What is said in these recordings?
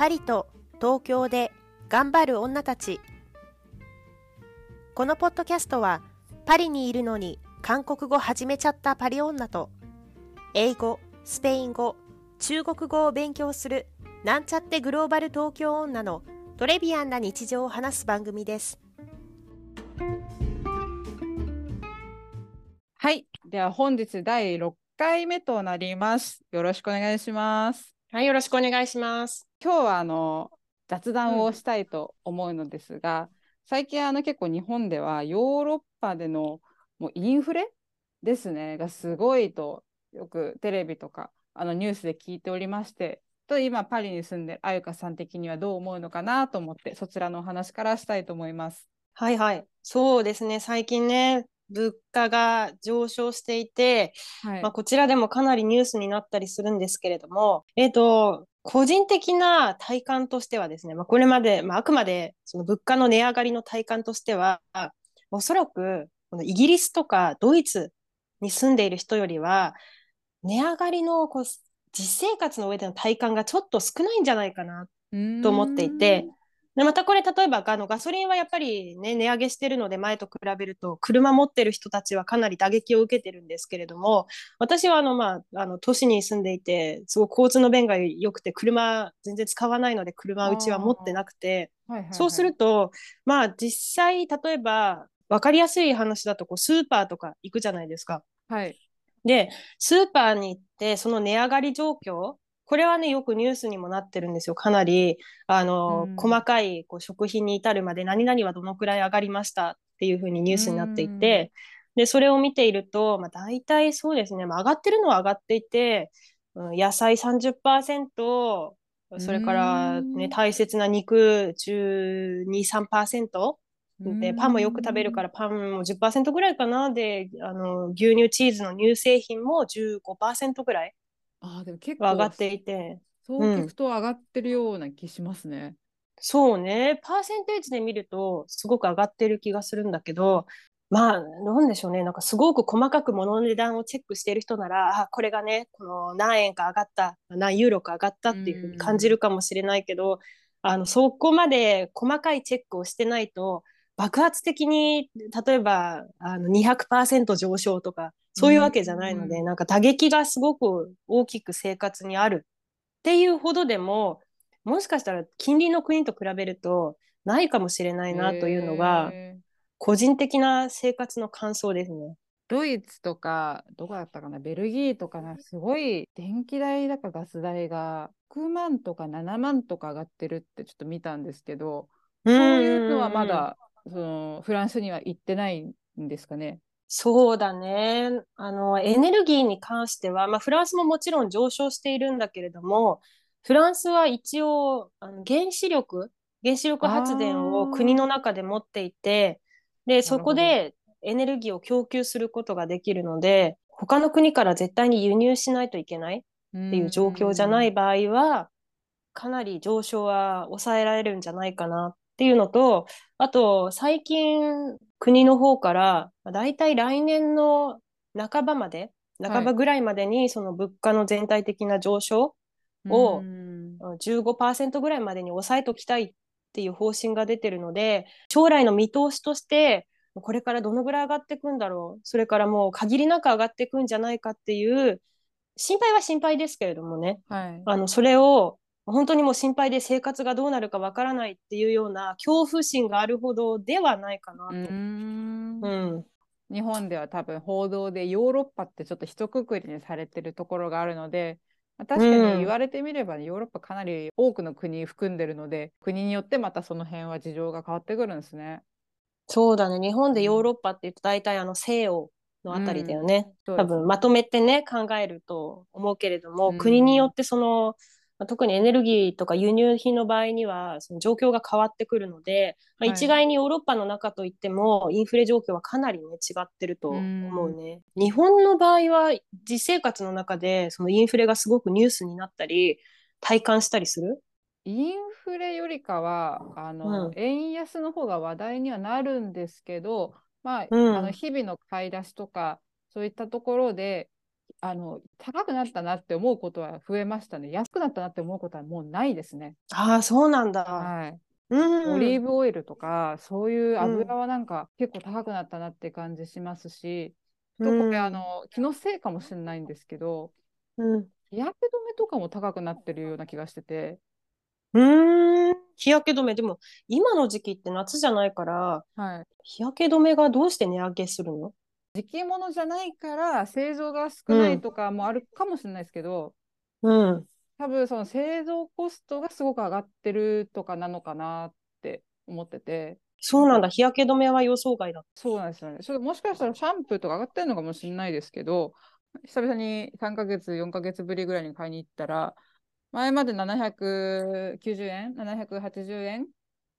パリと東京で頑張る女たちこのポッドキャストはパリにいるのに韓国語始めちゃったパリ女と英語、スペイン語、中国語を勉強するなんちゃってグローバル東京女のトレビアンな日常を話す番組ですはい。では本日第6回目となります。よろしくお願いします。はい、よろしくお願いします今日はあの雑談をしたいと思うのですが、最近あの結構日本ではヨーロッパでのもうインフレですねがすごいとよくテレビとかあのニュースで聞いておりましてと今パリに住んでるあゆかさん的にはどう思うのかなと思ってそちらのお話からしたいと思います。はいはい。そうですね。最近ね、物価が上昇していて、はい。まあ、こちらでもかなりニュースになったりするんですけれども、えっと、個人的な体感としてはですね、まあ、これまで、まあ、あくまでその物価の値上がりの体感としては、おそらくこのイギリスとかドイツに住んでいる人よりは、値上がりのこう実生活の上での体感がちょっと少ないんじゃないかなと思っていて、でまたこれ例えばあのガソリンはやっぱり、ね、値上げしてるので前と比べると車持ってる人たちはかなり打撃を受けてるんですけれども私はあの、まあ、あの都市に住んでいてすごく交通の便が良くて車全然使わないので車うちは持ってなくてはいはいはい。そうするとまあ実際例えば分かりやすい話だとこうスーパーとか行くじゃないですか。はい。でスーパーに行ってその値上がり状況これはねよくニュースにもなってるんですよ。かなりあの、うん。細かいこう食品に至るまで何々はどのくらい上がりましたっていうふうにニュースになっていて、でそれを見ていると、まあ、大体そうですね、まあ、上がってるのは上がっていて、うん、野菜30%それから、ね、うん。大切な肉12-3%でパンもよく食べるらからパンも10%ぐらいかな。であの牛乳チーズの乳製品も15%ぐらいあーでも結構は上がっていて。そう聞くと上がってるような気しますね。そうね。パーセンテージで見るとすごく上がってる気がするんだけどまあなんでしょうね。なんかすごく細かく物の値段をチェックしている人ならあこれがねこの何円か上がった何ユーロか上がったっていうふうに感じるかもしれないけどあのそこまで細かいチェックをしてないと爆発的に例えばあの200%上昇とかそういうわけじゃないので、うん。なんか打撃がすごく大きく生活にあるっていうほどでももしかしたら近隣の国と比べるとないかもしれないなというのが個人的な生活の感想ですね。ドイツとかどこだったかなベルギーとかなすごい電気代だかガス代が6万とか7万とか上がってるってちょっと見たんですけどそういうのはまだそのフランスには行ってないんですかね？そうだね。あの、エネルギーに関しては、まあ、フランスももちろん上昇しているんだけれども、フランスは一応、あの原子力、原子力発電を国の中で持っていて、で、そこでエネルギーを供給することができるので、他の国から絶対に輸入しないといけないっっていう状況じゃない場合は、かなり上昇は抑えられるんじゃないかなっていうのと、あと、最近、国の方から、だいたい来年の半ばまで、半ばぐらいまでに、その物価の全体的な上昇をうん。15%ぐらいまでに抑えときたいっていう方針が出てるので、将来の見通しとして、これからどのぐらい上がっていくんだろう、それからもう限りなく上がっていくんじゃないかっていう、心配は心配ですけれどもね、はい。あのそれを本当にもう心配で生活がどうなるかわからないっていうような恐怖心があるほどではないかなうと。ん。うん、日本では多分報道でヨーロッパってちょっと一括りにされてるところがあるのでまあ確かうんに言われてみれば、ヨーロッパかなり多くの国含んでるので国によってまたその辺は事情が変わってくるんですね。そうだね、日本でヨーロッパって言うと大体あの西欧のあたりだよね。そうです。多分まとめてね考えると思うけれども、うん。国によってそのまあ特にエネルギーとか輸入品の場合にはその状況が変わってくるので、まあ、はい。一概にヨーロッパの中といってもインフレ状況はかなりね違ってると思うね。日本の場合は実生活の中でそのインフレがすごくニュースになったり体感したりする？インフレよりかはあの、うん。円安の方が話題にはなるんですけど、まあうん。あの日々の買い出しとかそういったところであの高くなったなって思うことは増えましたね。安くなったなって思うことはもうないですね。ああ、そうなんだ。はい。うん。オリーブオイルとか、そういう油はなんか結構高くなったなって感じしますし、とこれ、うんあの、気のせいかもしれないんですけど、うん。日焼け止めとかも高くなってるような気がしてて、うーん。日焼け止め。でも、今の時期って夏じゃないから、はい。日焼け止めがどうして値上げするの？時期物じゃないから製造が少ないとかもあるかもしれないですけど、うん。多分その製造コストがすごく上がってるとかなのかなって思ってて、そうなんだ。日焼け止めは予想外だ。そうなんですよね。それもしかしたらシャンプーとか上がってるのかもしれないですけど、久々に3ヶ月、4ヶ月ぶりぐらいに買いに行ったら、前まで790円、780円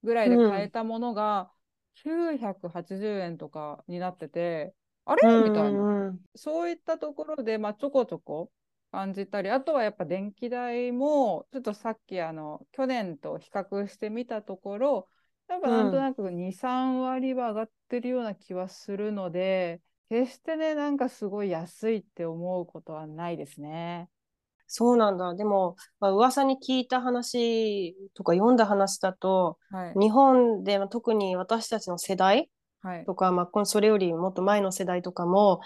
ぐらいで買えたものが980円とかになってて、あれ？みたいな。うん。そういったところで、まあ、ちょこちょこ感じたり、あとはやっぱ電気代も、ちょっとさっきあの去年と比較してみたところ、やっぱなんとなく2、3割は上がってるような気はするので、決してね、なんかすごい安いって思うことはないですね。そうなんだ。でも、まあ、噂に聞いた話とか読んだ話だと、はい。日本でまあ特に私たちの世代はい。とか、まあ、このそれよりもっと前の世代とかも、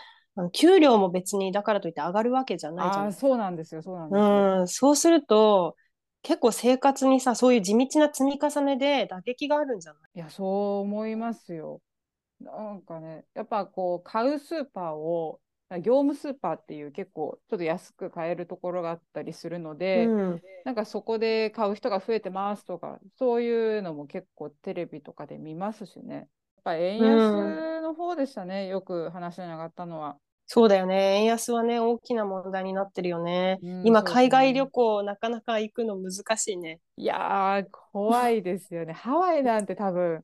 給料も別にだからといって上がるわけじゃないじゃないああ、そうなんですよ、そうなんですよ。うん、そうすると、結構生活にさ、そういう地道な積み重ねで打撃があるんじゃない？いや、そう思いますよ。なんかね、やっぱこう、買うスーパーを、業務スーパーっていう結構ちょっと安く買えるところがあったりするので、うん、なんかそこで買う人が増えてますとか、そういうのも結構テレビとかで見ますしね。ぱ円安の方でしたね、よく話に上がったのは。そうだよね。円安はね、大きな問題になってるよね。うん今、海外ね旅行なかなか行くの難しいね。いやー、怖いですよね。ハワイなんて多分、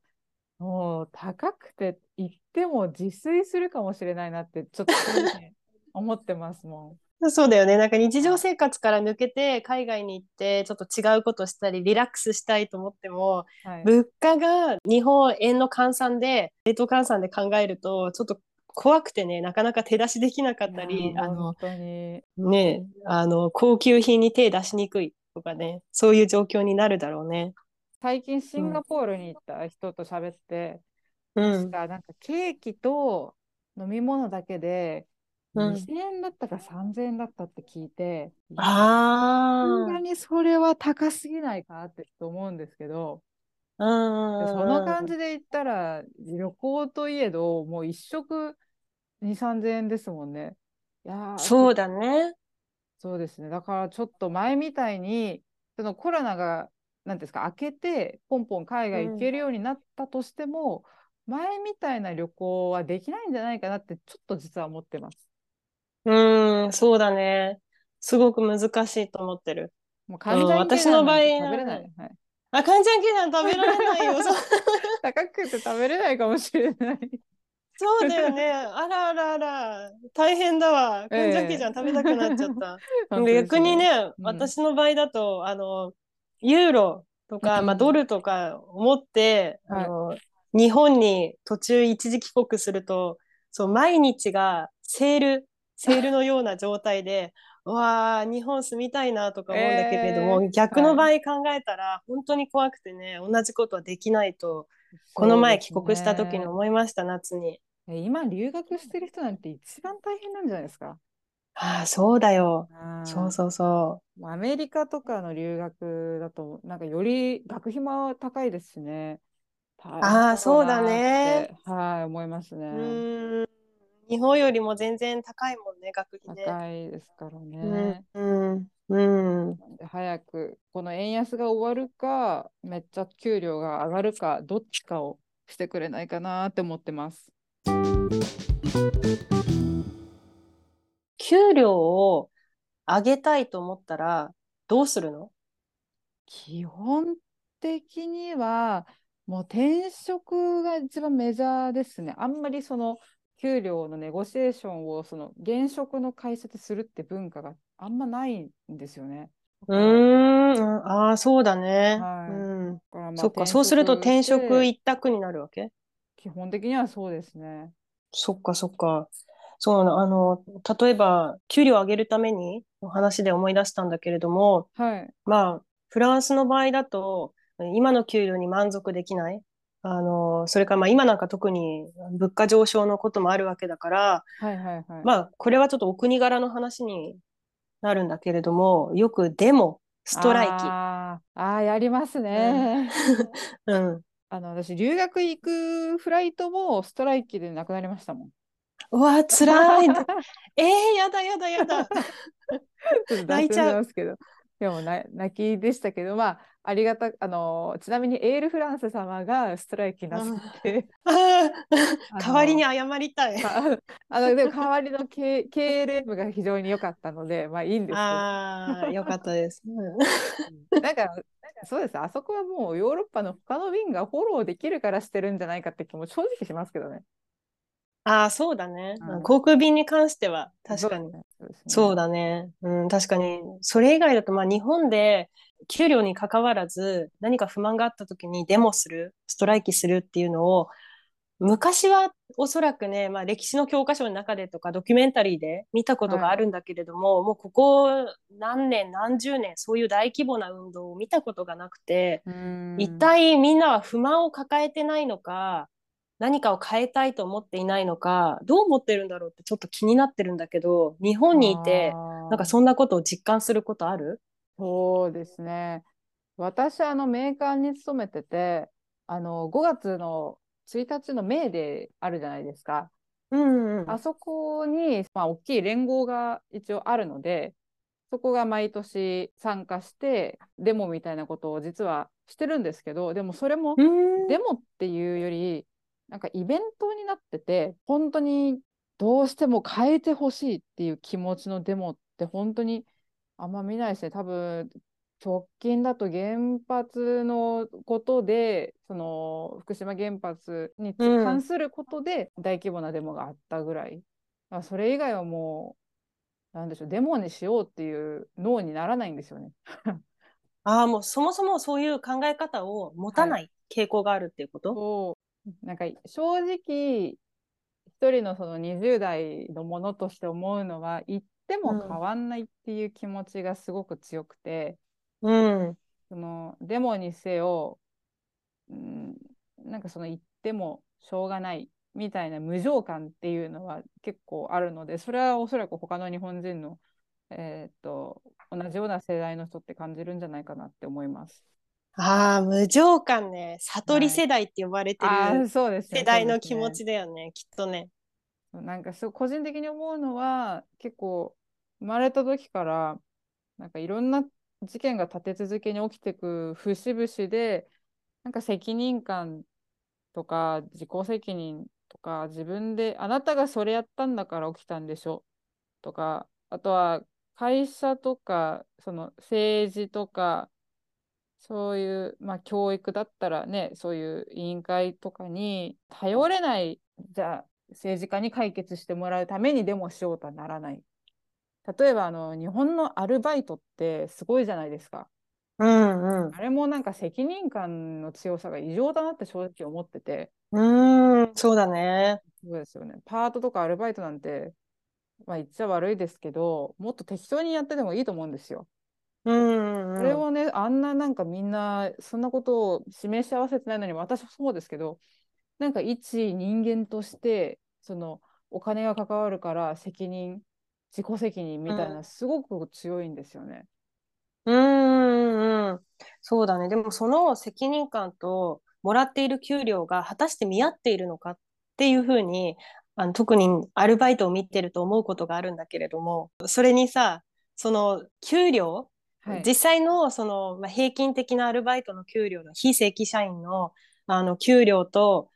もう高くて行っても自炊するかもしれないなって、ちょっと正直 思ってますもそうだよね。なんか日常生活から抜けて海外に行ってちょっと違うことしたりリラックスしたいと思ってもん。はい。物価が日本円の換算で、レート換算で考えるとちょっと怖くてね、なかなか手出しできなかったいり、あの。ね、あの、高級品に手出しにくいとかね、そういう状況になるだろうね。最近シンガポールに行った人と喋って、うん。なんかケーキと飲み物だけでうん2000円だったか3000円だったって聞いて、さすあがにそれは高すぎないかなって思うんですけど、あ、うん。でその感じで言ったら旅行といえどもう一食2、3000円ですもんね。いやーそうだね。そうですね。だからちょっと前みたいに、そのコロナが、なんていうんですか、明けて、ポンポン海外行けるようになったとしても、前みたいな旅行はできないんじゃないかなって、ちょっと実は思ってます。うん、そうだね。すごく難しいと思ってる。もう完全に私の場合食べれない。はい、あ、カンちゃんケなん食べられないよ。高くて食べれないかもしれない。そうだよね。あらあらあら。大変だわ。カンちゃんケじゃん食べたくなっちゃった。逆にね、うん私の場合だと、あの、ユーロとか、うんまあ、ドルとか思って、はいあの、日本に途中一時帰国すると、そう、毎日がセール、セールのような状態で、う わあ、日本住みたいなとか思うんだけれども、えー逆の場合考えたら、本当に怖くてね、同じことはできないと、この前帰国した時に思いました、夏に。え今、留学してる人なんて一番大変なんじゃないですか？ああ、そうだよ。うんそうそうそもうアメリカとかの留学だと、なんかより学費も高いですしね。あーろそうだなね。はい、思いますね。日本よりも全然高いもんね、学費ね。高いですからうんね。、うん、うん。なんで早くこの円安が終わるか、めっちゃ給料が上がるか、どっちかをしてくれないかなって思ってます。給料を上げたいと思ったら、どうするの？基本的には、もう転職が一番メジャーですね。あんまりその給料のネゴシエーションをその現職の会社でするって文化があんまないんですよね。うーん、ああ、そうだね。はいうん。そっか、そうすると転職一択になるわけ？基本的にはそうですね。そっか、そっか。そうな、あの、例えば、給料を上げるためにの話で思い出したんだけれども、はい。まあ、フランスの場合だと、今の給料に満足できない。あの、それからまあ今なんか特に物価上昇のこともあるわけだから、はいはいはい。まあこれはちょっとお国柄の話になるんだけれども、よくデモ、ストライキ。あーあー、やりますね。うん。あの、私、留学行くフライトもストライキでなくなりましたもん。うわ、辛い。えー、やだやだやだ。泣いちゃうますけど。でもな泣きでしたけど、まあ、ありがたあのちなみにエールフランス様がストライキなさって、代わりに謝りたい。あ あのでも代わりの K KLM が非常に良かったので、まあいいんですけど、ああ、よかったです。うんうんなんか、そうです、あそこはもうヨーロッパの他の便がフォローできるからしてるんじゃないかって気も正直しますけどね。ああ、そうだね。うん航空便に関しては確かに。そうね。そうだね。うん、確かに。それ以外だと、まあ日本で給料に関わらず何か不満があった時にデモする、ストライキするっていうのを、昔はおそらくね、まあ歴史の教科書の中でとかドキュメンタリーで見たことがあるんだけれども、もうここ何年、何十年、そういう大規模な運動を見たことがなくて、うん。一体みんなは不満を抱えてないのか、何かを変えたいと思っていないのか、どう思ってるんだろうってちょっと気になってるんだけど、日本にいて、なんかそんなことを実感することある？そうですね。私、あの、メーカーに勤めてて、あの、5月の1日のメーデーあるじゃないですか。うんうん。あそこに、まあ、大きい連合が一応あるので、そこが毎年参加して、デモみたいなことを実はしてるんですけど、でもそれも、うんデモっていうより、なんかイベントになってて、本当にどうしても変えてほしいっていう気持ちのデモって本当にあんま見ないですね。多分、直近だと原発のことで、その福島原発にうん関することで大規模なデモがあったぐらい。まあそれ以外はもう、なんでしょう、デモにしようっていう脳にならないんですよね。ああ、もうそもそもそういう考え方を持たない傾向があるっていうこと、そうなんか正直一人のその20代のものとして思うのは言っても変わんないっていう気持ちがすごく強くて、うん、そのデモにせよ、うん、なんかその言ってもしょうがないみたいな無情感っていうのは結構あるのでそれはおそらく他の日本人の、えーっと同じような世代の人って感じるんじゃないかなって思います。ああ、無情感ね。悟り世代って呼ばれてあるあそうですね世代の気持ちだよね、きっとね。なんかそう個人的に思うのは結構生まれた時からなんかいろんな事件が立て続けに起きてく節々でなんか責任感とか自己責任とか自分であなたがそれやったんだから起きたんでしょとかあとは会社とかその政治とかそういう、まあ、教育だったらねそういう委員会とかに頼れないじゃあ政治家に解決してもらうためにデモしようとはならない。例えばあの日本のアルバイトってすごいじゃないですか。うんうん。あれもなんか責任感の強さが異常だなって正直思ってて。うーん、そうだね。そうですよね。パートとかアルバイトなんて、まあ言っちゃ悪いですけど、もっと適当にやっててもいいと思うんですよ。うんうん。それをね、あんななんかみんなそんなことを示し合わせてないのに、私はそうですけど、なんか一人間として、そのお金が関わるから責任、自己責任みたいな、うんすごく強いんですよね。うんうんうん。そうだね。でもその責任感ともらっている給料が果たして見合っているのかっていうふうに、あの特にアルバイトを見てると思うことがあるんだけれども、それにさ、その給料、はい。実際のその、まあ、平均的なアルバイトの給料の非正規社員のあの給料と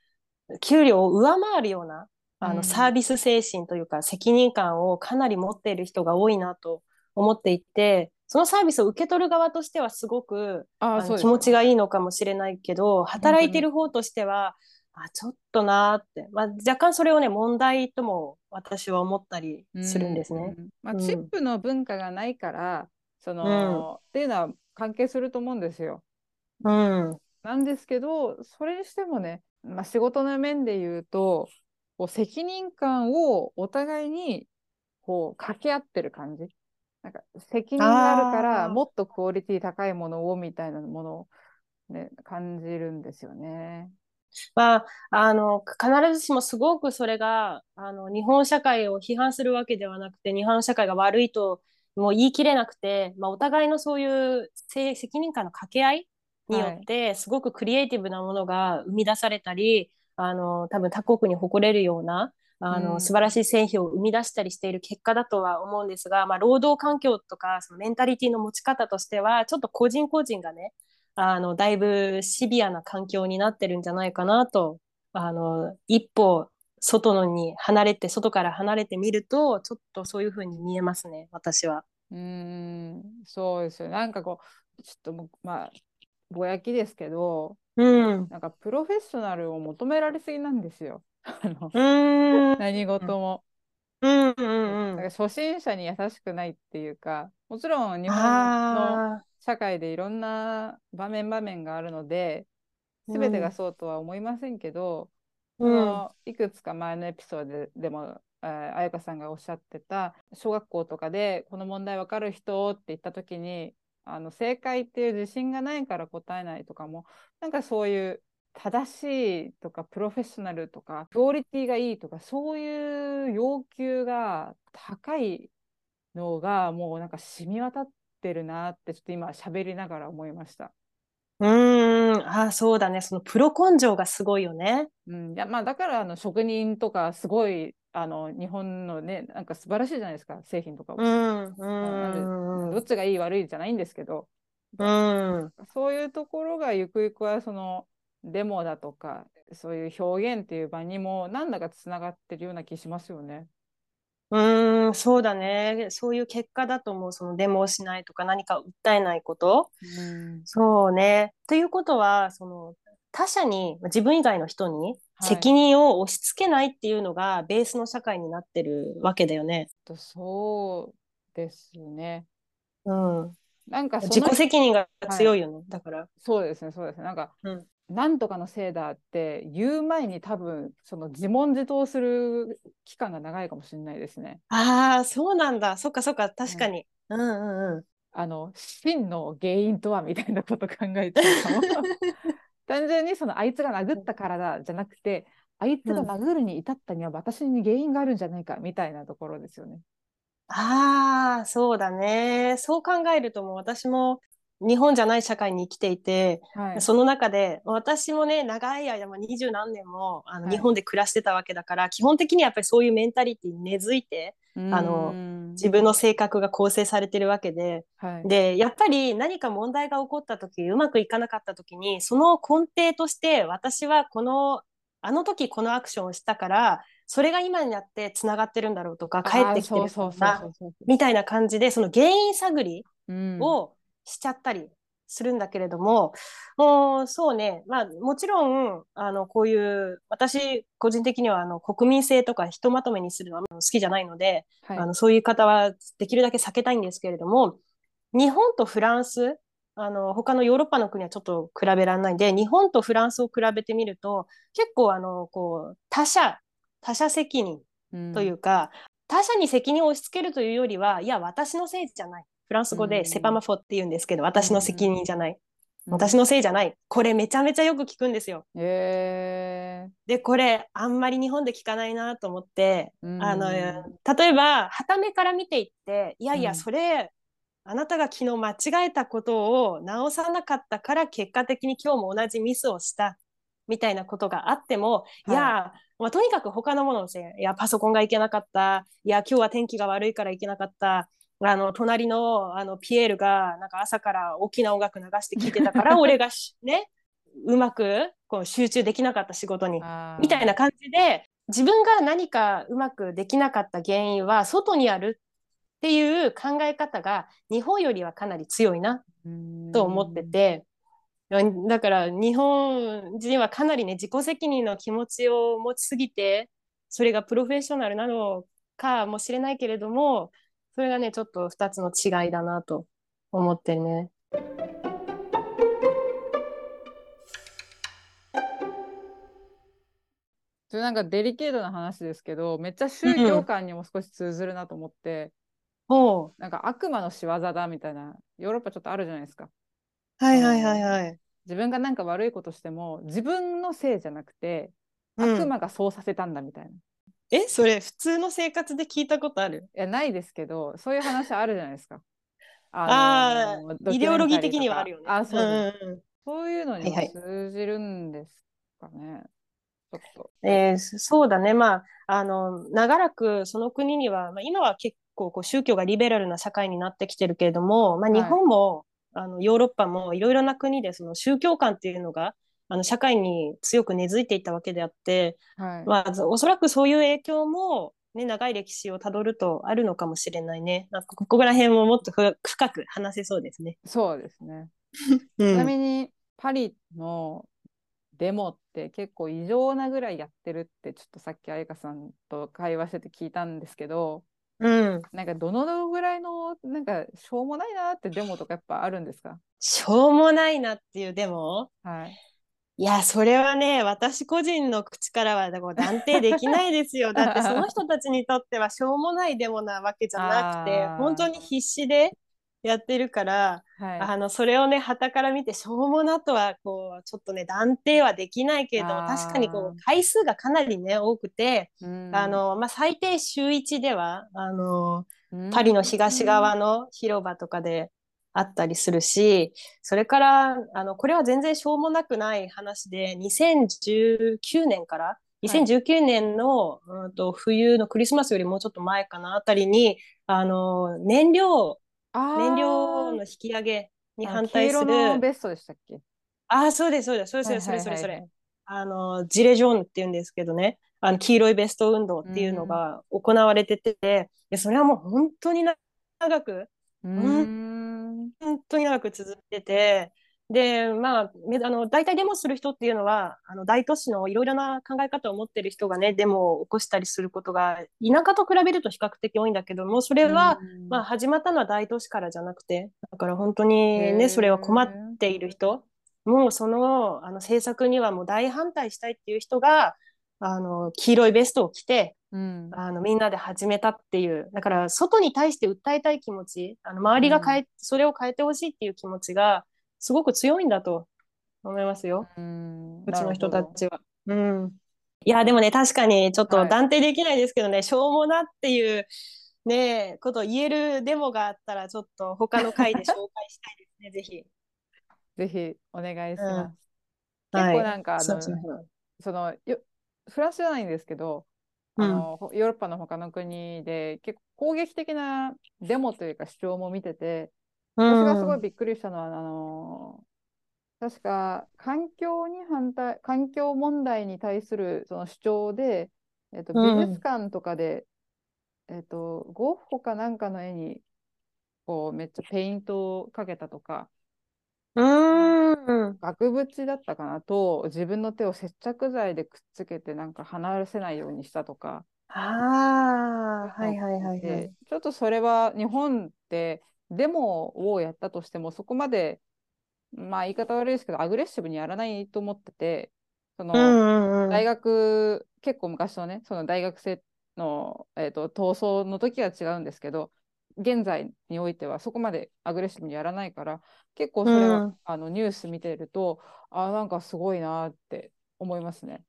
給料を上回るようなあうん。のサービス精神というか責任感をかなり持っている人が多いなと思っていてそのサービスを受け取る側としてはすごくああの気持ちががいいのかもしれないけど働いてる方としてはあちょっとなーって、まあ、若干それをね問題とも私は思ったりするんですね。。まあ、うん。チップの文化がないから、その、っていうのは関係すると思うんですよ。うん、なんですけど、それにしてもね、まあ、仕事の面で言うと、こう責任感をお互いにこう掛け合ってる感じ。なんか責任があるからもっとクオリティ高いものをみたいなものを、ね、感じるんですよね。まあ、あの、必ずしもすごくそれが、あの、日本社会を批判するわけではなくて、日本社会が悪いともう言い切れなくて、まあ、お互いのそういうせ責任感の掛け合いによって、すごくクリエイティブなものが生み出されたり、あの、多分他国に誇れるような、あの、うん素晴らしい製品を生み出したりしている結果だとは思うんですが、まあ、労働環境とか、そのメンタリティの持ち方としては、ちょっと個人個人がね、あの、だいぶシビアな環境になってるんじゃないかなと、あの、一歩外のに離れて、外から離れてみると、ちょっとそういうふうに見えますね、私は。うーん、そうですよ。なんかこう、ちょっともう、まあ、ぼやきですけど、うん。なんかプロフェッショナルを求められすぎなんですよ。あの。何事も。うんうんうなんん。か初心者に優しくないっていうか、もちろん日本のあ社会でいろんな場面場面があるので、うん全てがそうとは思いませんけど、うん。のいくつか前のエピソードででも、えー、彩香さんがおっしゃってた小学校とかでこの問題わかる人って言った時にあの正解っていう自信がないから答えないとかもなんかそういう正しいとかプロフェッショナルとかクオリティがいいとかそういう要求が高いのがもうなんか染み渡ってるなってちょっと今喋りながら思いました。うーん。ああ、そうだね。そのプロ根性がすごいよね。うん、いやまあだからあの職人とかすごいあの日本のねなんか素晴らしいじゃないですか製品とかを。うん。うなん。どっちがいい悪いじゃないんですけどうん。そういうところがゆくゆくはそのデモだとかそういう表現っていう場にもなんだかつながってるような気しますよね。うーん、そうだね。そういう結果だと思う。そのデモをしないとか何か訴えないこと。うんそうね。ということは、その他者に、自分以外の人にはい責任を押し付けないっていうのがベースの社会になってるわけだよね。とそうですね。うん。なんか自己責任が強いよね。だから。そうですねそうですねなんか、うんなんとかのせいだって言う前に多分その自問自答する期間が長いかもしれないですね。ああ、そうなんだ。そっかそっか。確かに。うんうんうん。あの真の原因とはみたいなこと考えちゃうかも。単純にそのあいつが殴ったからだじゃなくてあいつが殴るに至ったには私に原因があるんじゃないかみたいなところですよね。ああ、そうだね。そう考えるともう私も日本じゃない社会に生きていて、はい、その中で私もね、長い間、二十何年もあのはい日本で暮らしてたわけだから、基本的にやっぱりそういうメンタリティに根付いて、あの自分の性格が構成されてるわけで、はい、で、やっぱり何か問題が起こった時、うまくいかなかった時に、その根底として私はこの、あの時このアクションをしたから、それが今になってつながってるんだろうとか、帰ってきてるあーそうそうなそうそう。みたいな感じで、その原因探りうん。をしちゃったりするんだけれども、もうそうね、まあもちろん、あの、こういう、私個人的にはあの国民性とかひとまとめにするのは好きじゃないので、はい。あのそういう方はできるだけ避けたいんですけれども、日本とフランス、あの他のヨーロッパの国はちょっと比べられないんで、日本とフランスを比べてみると、結構あのこう他者、他者責任うんというか、他者に責任を押し付けるというよりは、いや、私のせいじゃない。フランス語うんでセパマフォって言うんですけど、私の責任じゃない。うん私のせいじゃない。これめちゃめちゃよく聞くんですよ。えで、これあんまり日本で聞かないなと思って、ーあの、うん例えば、傍目から見ていって、いやいうや、んそれ、あなたが昨日間違えたことを直さなかったから、結果的に今日も同じミスをした、みたいなことがあっても、はいいや、まあ、とにかく他のもののせい、いや、パソコンがいけなかった、いや、今日は天気が悪いからいけなかった、あの、隣の、あの、ピエールが、なんか朝から大きな音楽流して聞いてたから、俺がしね、うまく、こう、集中できなかった仕事に。みたいな感じで自分が何かうまくできなかった原因は外にあるっていう考え方が日本よりはかなり強いなと思ってて。だから日本人はかなりね自己責任の気持ちを持ちすぎてそれがプロフェッショナルなのかもしれないけれどもそれがねちょっと2つの違いだなと思ってね。それなんかデリケートな話ですけどめっちゃ宗教観にも少し通ずるなと思って、ほう。なんか悪魔の仕業だみたいなヨーロッパちょっとあるじゃないですか。はいはいはいはい。自分がなんか悪いことしても自分のせいじゃなくてうん悪魔がそうさせたんだみたいな。いえ、それ普通の生活で聞いたことある？やないですけどそういう話あるじゃないですか。あのあ、イデオロギー的にはあるよね。あそううんそういうのに通じるんですかね。ちょっと。えーそそうだね。まあ、あの、長らくその国には、まあ、今は結構こう宗教がリベラルな社会になってきてるけれども、まあ、はい日本も、あの、ヨーロッパもいろいろな国でその宗教観っていうのが、あの、社会に強く根付いていったわけであって、はい。まあ、おそらくそういう影響も、ね、長い歴史をたどるとあるのかもしれないね。なんかここら辺ももっとふ深く話せそうですね。そうですね。うんちなみにパリのデモって結構異常なぐらいやってるってちょっとさっき彩香さんと会話してて聞いたんですけどうん。なんかどのぐらいのなんかしょうもないなってデモとかやっぱあるんですか？しょうもないなっていうデモ？はい。いや、それはね、私個人の口からはこう断定できないですよ。だってその人たちにとってはしょうもないデモなわけじゃなくて本当に必死でやってるから、はい。あの、それをね、旗から見てしょうもなとは、こう、ちょっとね、断定はできないけれども、確かにこう、回数がかなりね、多くて、うんあ、の、まあ、最低週1では、あの、うんパリの東側の広場とかであったりするし、それから、あの、これは全然しょうもなくない話で、2019年から、2019年の、うんと冬のクリスマスよりもうちょっと前かなあたりに、あの、燃料、あー燃料の引き上げにあ反対す黄色のる、ベストでしたっけ？ああ、そうです、そうです、それそれはいはいはいそれそれそれ。あの、ジレジョーヌって言うんですけどね、あの、黄色いベスト運動っていうのが行われてて、でそれはもう本当に長く、うーん。本当に長く続いてて、で、まあ、めあの、大体デモする人っていうのは、あの、大都市のいろいろな考え方を持ってる人がね、デモを起こしたりすることが、田舎と比べると比較的多いんだけども、それは、うん。まあ、始まったのは大都市からじゃなくて、だから本当にね、それは困っている人、もうその、あの、政策にはもう大反対したいっていう人が、あの、黄色いベストを着て、うんあの、みんなで始めたっていう、だから、外に対して訴えたい気持ち、あの、周りが変え、それを変えてほしいっていう気持ちが、すごく強いんだと思いますよ。うんうちの人たちは。うん。いや、でもね、確かにちょっとはい断定できないですけどね、しょうもなっていうね、ことを言えるデモがあったら、ちょっと他の回で紹介したいですね、ぜひ。ぜひお願いします。うん結構なんかあの、そのよフランスじゃないんですけど、あのほヨーロッパの他の国で結構攻撃的なデモというか主張も見てて、私がすごいびっくりしたのは、あの確か環境に反対環境問題に対するその主張で、えっと、うん。美術館とかで、えっと、ゴッホかなんかの絵にこうめっちゃペイントをかけたとかうーん。額縁だったかなと自分の手を接着剤でくっつけてなんか離せないようにしたとか。ああ、はいはいはいはいで。ちょっとそれは日本ってデモをやったとしてもそこまでまあ言い方悪いですけどアグレッシブにやらないと思っててその、うんうんうん。大学結構昔のねその大学生の、えー、と闘争の時は違うんですけど現在においてはそこまでアグレッシブにやらないから結構それは、うん。あのニュース見てるとあなんかすごいなって思いますね。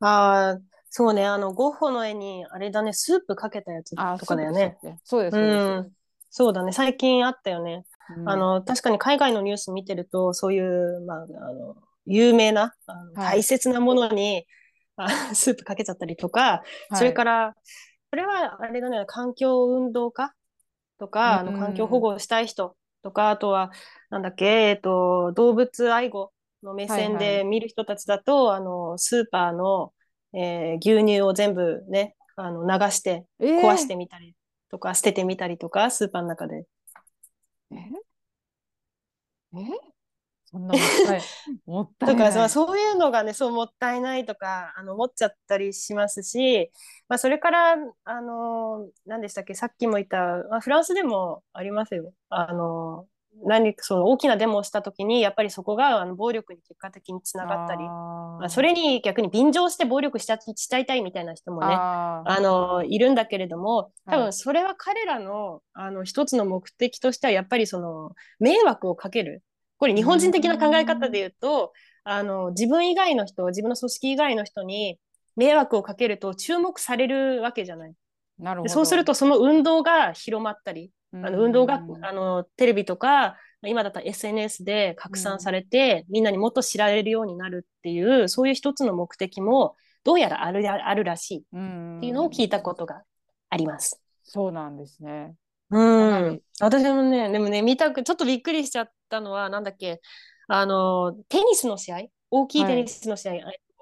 ああ、そうね、あの、ゴッホの絵に、あれだね、スープかけたやつあとかだよね。そうですうそうん。そうだね、最近あったよね。うん。あの、確かに海外のニュース見てると、そういう、まあ、あの、有名な、あのはい。大切なものに、あスープかけちゃったりとか、はい。それから、これは、あれだね、環境運動家？とか、あの、うん。環境保護をしたい人とか、あとは、なんだっけ、えっと、動物愛護の目線はいはい。で見る人たちだと、あの、スーパーの、えー牛乳を全部ね、あの、流して、えー。壊してみたりとか、捨ててみたりとか、スーパーの中で。え？え？そんなもったい もったいない。とか、まあ、そういうのがね、そうもったいないとか、あの、思っちゃったりしますし、まあ、それから、あの、何でしたっけ、さっきも言った、まあ、フランスでもありますよ。あの、何かその大きなデモをした時にやっぱりそこがあの暴力に結果的につながったり。あまあ、それに逆に便乗して暴力しちゃしちゃいたいみたいな人もねあのいるんだけれども多はい。分それは彼らのあの一つの目的としてはやっぱりその迷惑をかけるこれ日本人的な考え方で言うとあの自分以外の人自分の組織以外の人に迷惑をかけると注目されるわけじゃない。なるほどでそうするとその運動が広まったりあの運動がうんあのテレビとか今だったら SNS で拡散されて、みんなにもっと知られるようになるっていうそういう一つの目的もどうやらあるあるらしいっうんていうのを聞いたことがあります。そうなんですね。うん、私もね、でもね、見たく、ちょっとびっくりしちゃったのは、なんだっけ、あの、テニスの試合、大きいテニスの試合、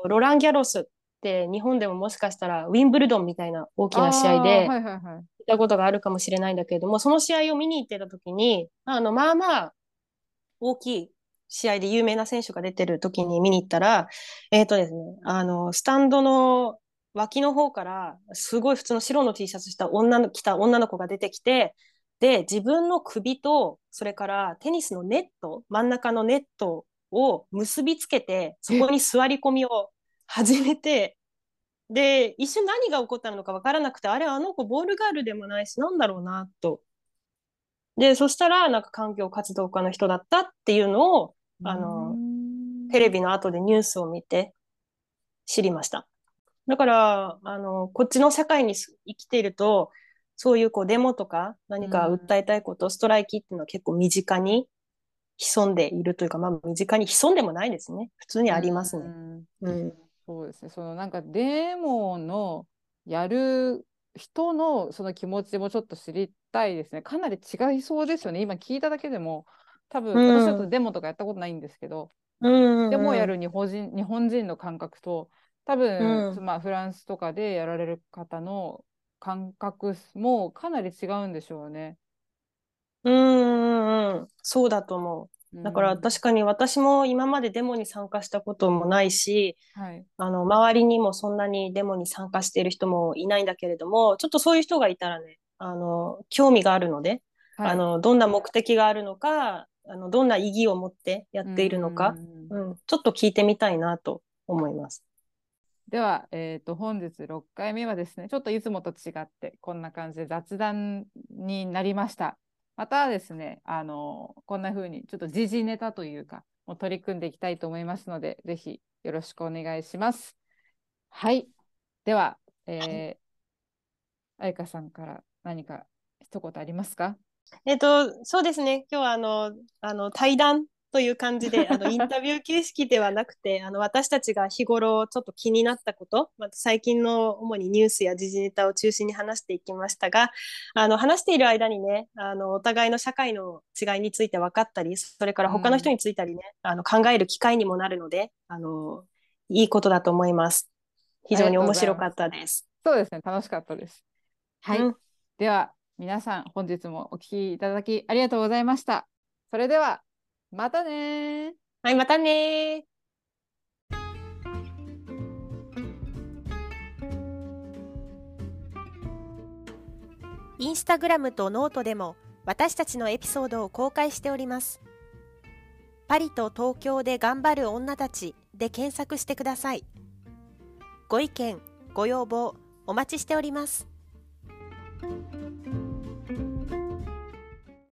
ロラン・ギャロスって日本でももしかしたらウィンブルドンみたいな大きな試合であーはいはいはい。見たことがあるかもしれないんだけれども、その試合を見に行ってた時に、あの、まあまあ、大きい試合で有名な選手が出てる時に見に行ったら、えっとですね、あの、スタンドの脇の方から、すごい普通の白の T シャツした女の、着た女の子が出てきて、で、自分の首と、それからテニスのネット、真ん中のネットを結びつけて、そこに座り込みを始めて、で、一瞬何が起こったのか分からなくて、あれ、あの子ボールガールでもないし、なんだろうな、と。で、そしたら、なんか環境活動家の人だったっていうのを、あのうんテレビの後でニュースを見て知りました。だから、あの、こっちの社会にす生きていると、そういうこうデモとか何かうん訴えたいこと、ストライキっていうのは結構身近に潜んでいるというか、まあ身近に潜んでもないですね。普通にありますね。うんうん。そうですね。そのなんかデモのやる人のその気持ちもちょっと知りたいですね。かなり違いそうですよね。今聞いただけでも、多分うん私だとデモとかやったことないんですけど、うん。デモをやる日本人日本人の感覚と、多分、うんまあフランスとかでやられる方の感覚もかなり違うんでしょうね。うんうんうん。そうだと思う。だからうん確かに私も今までデモに参加したこともないし、はい。あの、周りにもそんなにデモに参加している人もいないんだけれども、ちょっとそういう人がいたらね、あの、興味があるので、はいあの、どんな目的があるのか、あの、どんな意義を持ってやっているのかう、んうん、ちょっと聞いてみたいなと思います。では、えー、と本日6回目はですねちょっといつもと違ってこんな感じで雑談になりました。またですねあのこんな風にちょっと時事ネタというかもう取り組んでいきたいと思いますのでぜひよろしくお願いします。はい。では、えー、愛花さんから何か一言ありますか？えっと、そうですね。今日はあの、あの、対談という感じで、あの、インタビュー形式ではなくて、あの、私たちが日頃ちょっと気になったこと、また最近の主にニュースや時事ネタを中心に話していきましたが、あの、話している間にね、あの、お互いの社会の違いについて分かったり、それから他の人についたりね、あの、考える機会にもなるので、あの、いいことだと思います。非常に面白かったです。そうですね楽しかったです。はい、うん。では皆さん本日もお聞きいただきありがとうございました。それではまたねーはい、またねー。インスタグラムとノートでも私たちのエピソードを公開しております。パリと東京で頑張る女たちで検索してください。ご意見、ご要望お待ちしております。